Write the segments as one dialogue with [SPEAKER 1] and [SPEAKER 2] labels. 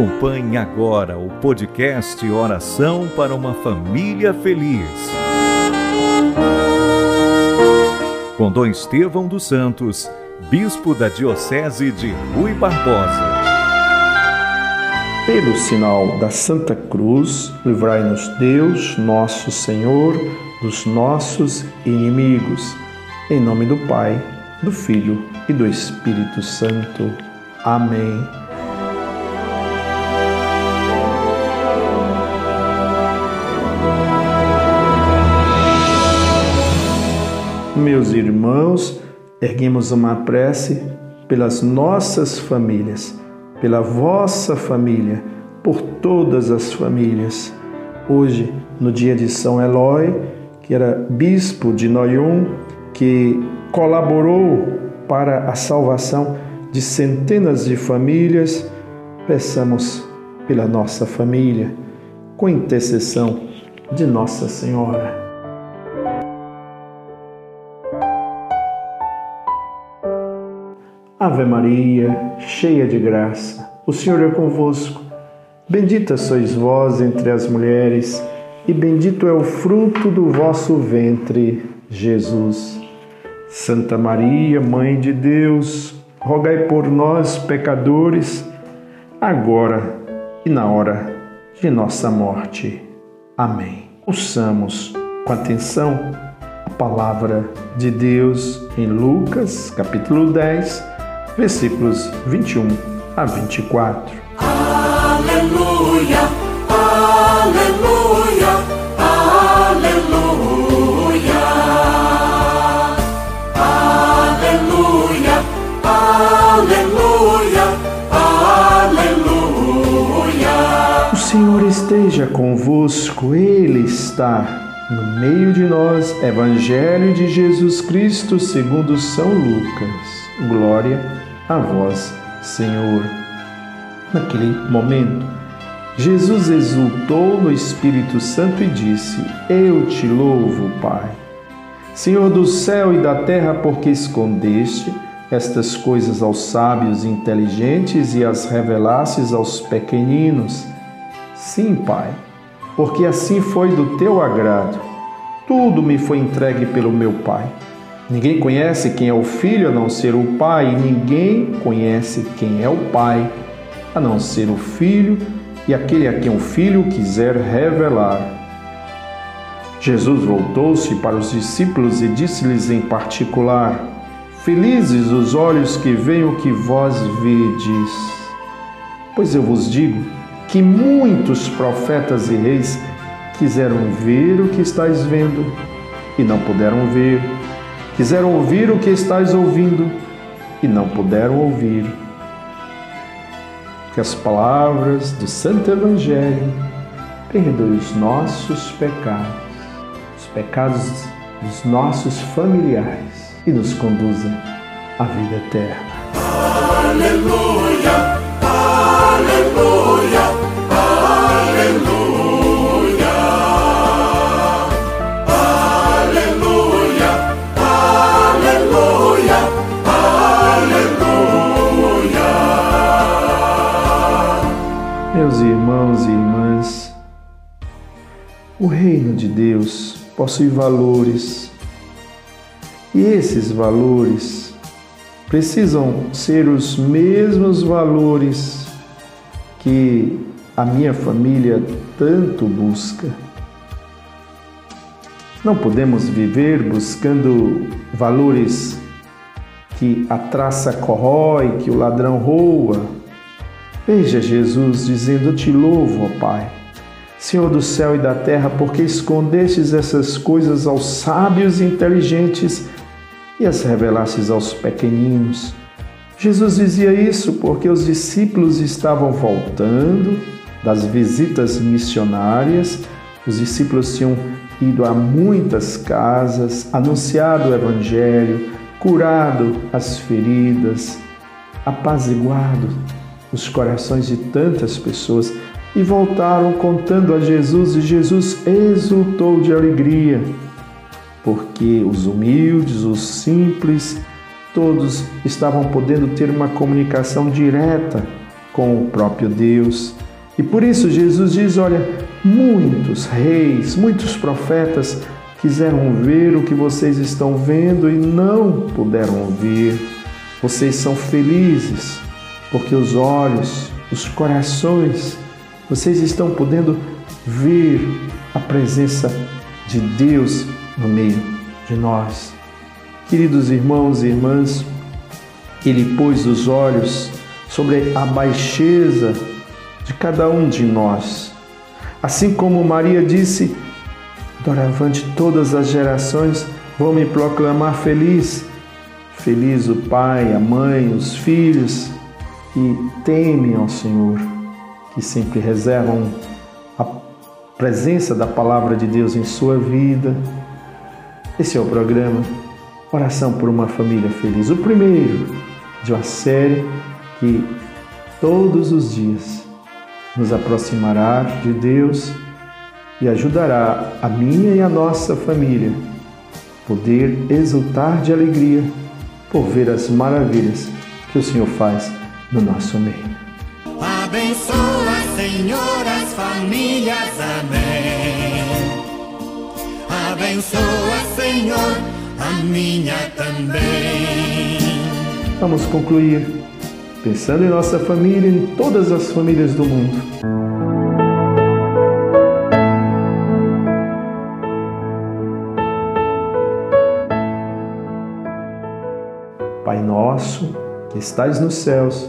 [SPEAKER 1] Acompanhe agora o podcast Oração para uma Família Feliz. Com Dom Estevão dos Santos, Bispo da Diocese de Rui Barbosa.
[SPEAKER 2] Pelo sinal da Santa Cruz, livrai-nos Deus, nosso Senhor, dos nossos inimigos. Em nome do Pai, do Filho e do Espírito Santo. Amém. Meus irmãos, erguemos uma prece pelas nossas famílias, pela vossa família, por todas as famílias. Hoje, no dia de São Eloy, que era bispo de Noyon, que colaborou para a salvação de centenas de famílias, peçamos pela nossa família, com intercessão de Nossa Senhora. Ave Maria, cheia de graça, o Senhor é convosco. Bendita sois vós entre as mulheres, e bendito é o fruto do vosso ventre, Jesus. Santa Maria, Mãe de Deus, rogai por nós, pecadores, agora e na hora de nossa morte. Amém. Ouçamos com atenção a palavra de Deus em Lucas, capítulo 10 versículos 21 a 24.
[SPEAKER 3] Aleluia, aleluia, aleluia. Aleluia, aleluia, aleluia.
[SPEAKER 2] O Senhor esteja convosco, Ele está no meio de nós. Evangelho de Jesus Cristo segundo São Lucas. Glória a vós, Senhor. Naquele momento, Jesus exultou no Espírito Santo e disse: Eu te louvo, Pai, Senhor do céu e da terra, porque escondeste estas coisas aos sábios e inteligentes e as revelastes aos pequeninos. Sim, Pai, porque assim foi do teu agrado. Tudo me foi entregue pelo meu Pai. Ninguém conhece quem é o filho a não ser o pai, e ninguém conhece quem é o pai a não ser o filho e aquele a quem o filho quiser revelar. Jesus voltou-se para os discípulos e disse-lhes em particular: Felizes os olhos que veem o que vós vedes. Pois eu vos digo que muitos profetas e reis quiseram ver o que estáis vendo e não puderam ver Quiseram ouvir o que estás ouvindo e não puderam ouvir. Que as palavras do Santo Evangelho perdoem os nossos pecados, os pecados dos nossos familiares e nos conduzam à vida eterna.
[SPEAKER 3] Aleluia, aleluia.
[SPEAKER 2] Possui valores. E esses valores precisam ser os mesmos valores que a minha família tanto busca. Não podemos viver buscando valores que a traça corrói, que o ladrão rouba, Veja Jesus dizendo: Te louvo, ó Pai, Senhor do céu e da terra, porque escondestes essas coisas aos sábios e inteligentes e as revelastes aos pequeninos. Jesus dizia isso porque os discípulos estavam voltando das visitas missionárias, os discípulos tinham ido a muitas casas, anunciado o Evangelho, curado as feridas, apaziguado os corações de tantas pessoas e voltaram contando a Jesus, e Jesus exultou de alegria, porque os humildes, os simples, todos estavam podendo ter uma comunicação direta com o próprio Deus. E por isso Jesus diz: olha, muitos reis, muitos profetas quiseram ver o que vocês estão vendo e não puderam ver. Vocês são felizes porque os olhos, os corações, vocês estão podendo ver a presença de Deus no meio de nós. Queridos irmãos e irmãs, Ele pôs os olhos sobre a baixeza de cada um de nós. Assim como Maria disse, doravante todas as gerações vão me proclamar feliz. Feliz o pai, a mãe, os filhos que temem ao Senhor, que sempre reservam a presença da palavra de Deus em sua vida. Esse é o programa Oração por uma Família Feliz, o primeiro de uma série que todos os dias nos aproximará de Deus e ajudará a minha e a nossa família poder exultar de alegria por ver as maravilhas que o Senhor faz no nosso meio.
[SPEAKER 3] Abençoa, Senhor, as famílias. Amém. Abençoa, Senhor, a minha também.
[SPEAKER 2] Vamos concluir pensando em nossa família e em todas as famílias do mundo. Pai nosso, que estais nos céus,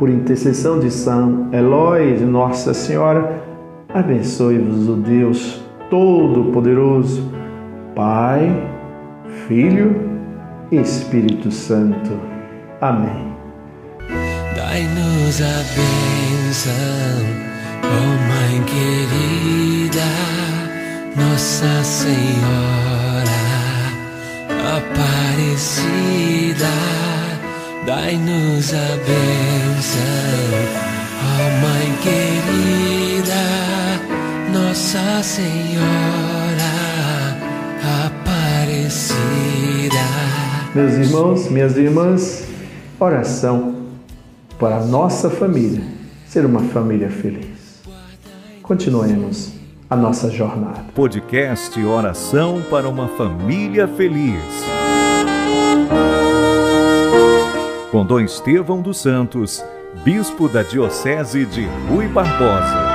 [SPEAKER 2] por intercessão de São Eloy de Nossa Senhora, abençoe-vos o Deus Todo-Poderoso, Pai, Filho e Espírito Santo. Amém.
[SPEAKER 4] Dai-nos a bênção, oh Mãe querida, Nossa Senhora Aparecida. Dai-nos a bênção, ó oh Mãe querida, Nossa Senhora Aparecida.
[SPEAKER 2] Meus irmãos, minhas irmãs, oração para a nossa família ser uma família feliz. Continuemos a nossa jornada.
[SPEAKER 1] Podcast Oração para uma Família Feliz. Com Dom Estevão dos Santos, Bispo da Diocese de Rui Barbosa.